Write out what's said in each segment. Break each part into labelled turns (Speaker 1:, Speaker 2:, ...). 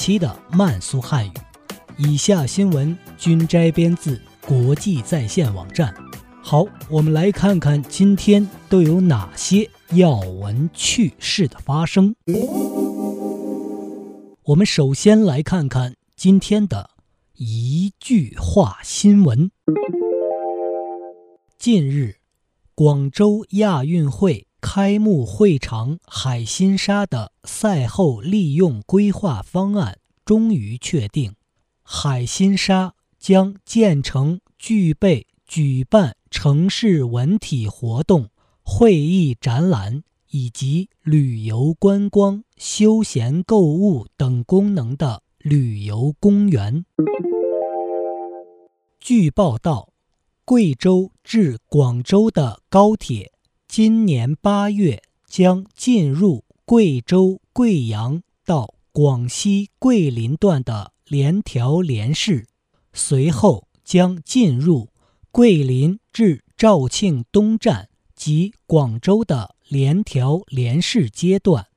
Speaker 1: 期的慢速汉语。以下新闻均摘编自国际在线网站。好，我们来看看今天都有哪些要闻趣事的发生。我们首先来看看今天的一句话新闻。近日，广州亚运会。开幕会场海心沙的赛后利用规划方案终于确定，海心沙将建成具备举办城市文体活动、会议展览以及旅游观光、休闲购物等功能的旅游公园。据报道，贵州至广州的高铁。今年八月将进入贵州贵阳到广西桂林段的联调联试，随后将进入桂林至肇庆东站及广州的联调联试阶段。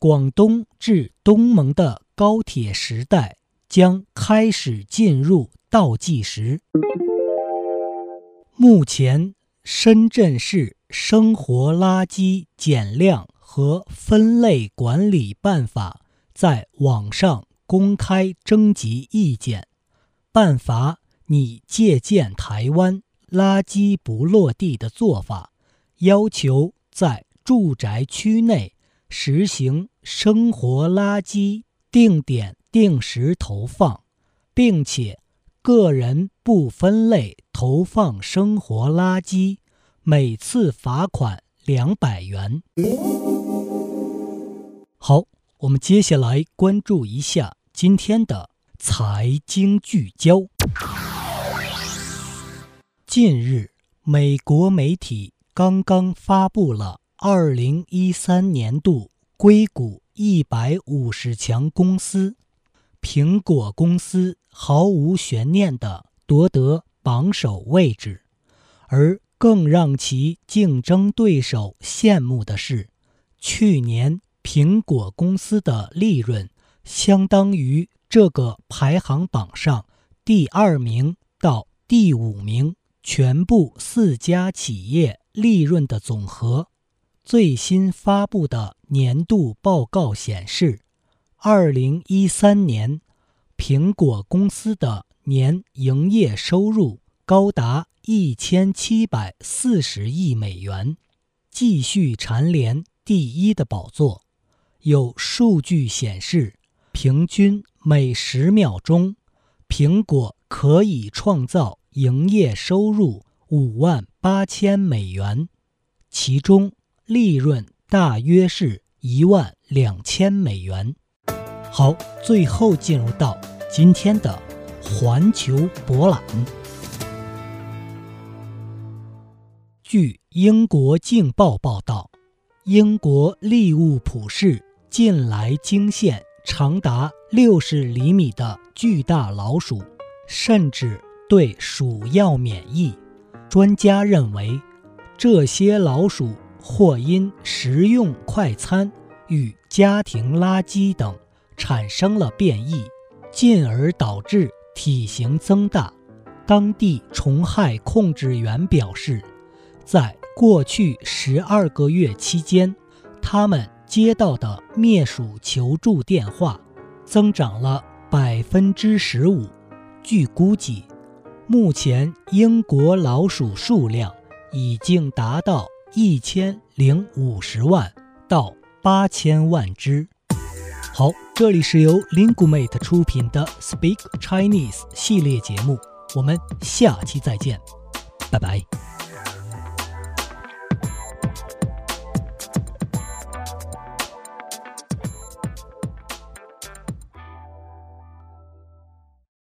Speaker 1: 广东至东盟的高铁时代将开始进入倒计时。目前。深圳市生活垃圾减量和分类管理办法在网上公开征集意见。办法拟借鉴台湾垃圾不落地的做法，要求在住宅区内实行生活垃圾定点定时投放，并且。个人不分类投放生活垃圾，每次罚款两百元。好，我们接下来关注一下今天的财经聚焦。近日，美国媒体刚刚发布了二零一三年度硅谷一百五十强公司。苹果公司毫无悬念地夺得榜首位置，而更让其竞争对手羡慕的是，去年苹果公司的利润相当于这个排行榜上第二名到第五名全部四家企业利润的总和。最新发布的年度报告显示。二零一三年，苹果公司的年营业收入高达一千七百四十亿美元，继续蝉联第一的宝座。有数据显示，平均每十秒钟，苹果可以创造营业收入五万八千美元，其中利润大约是一万两千美元。好，最后进入到今天的环球博览。据英国《镜报》报道，英国利物浦市近来惊现长达六十厘米的巨大老鼠，甚至对鼠药免疫。专家认为，这些老鼠或因食用快餐与家庭垃圾等。产生了变异，进而导致体型增大。当地虫害控制员表示，在过去十二个月期间，他们接到的灭鼠求助电话增长了百分之十五。据估计，目前英国老鼠数量已经达到一千零五十万到八千万只。好，这里是由 Lingumate 出品的 Speak Chinese 系列节目，我们下期再见，拜拜。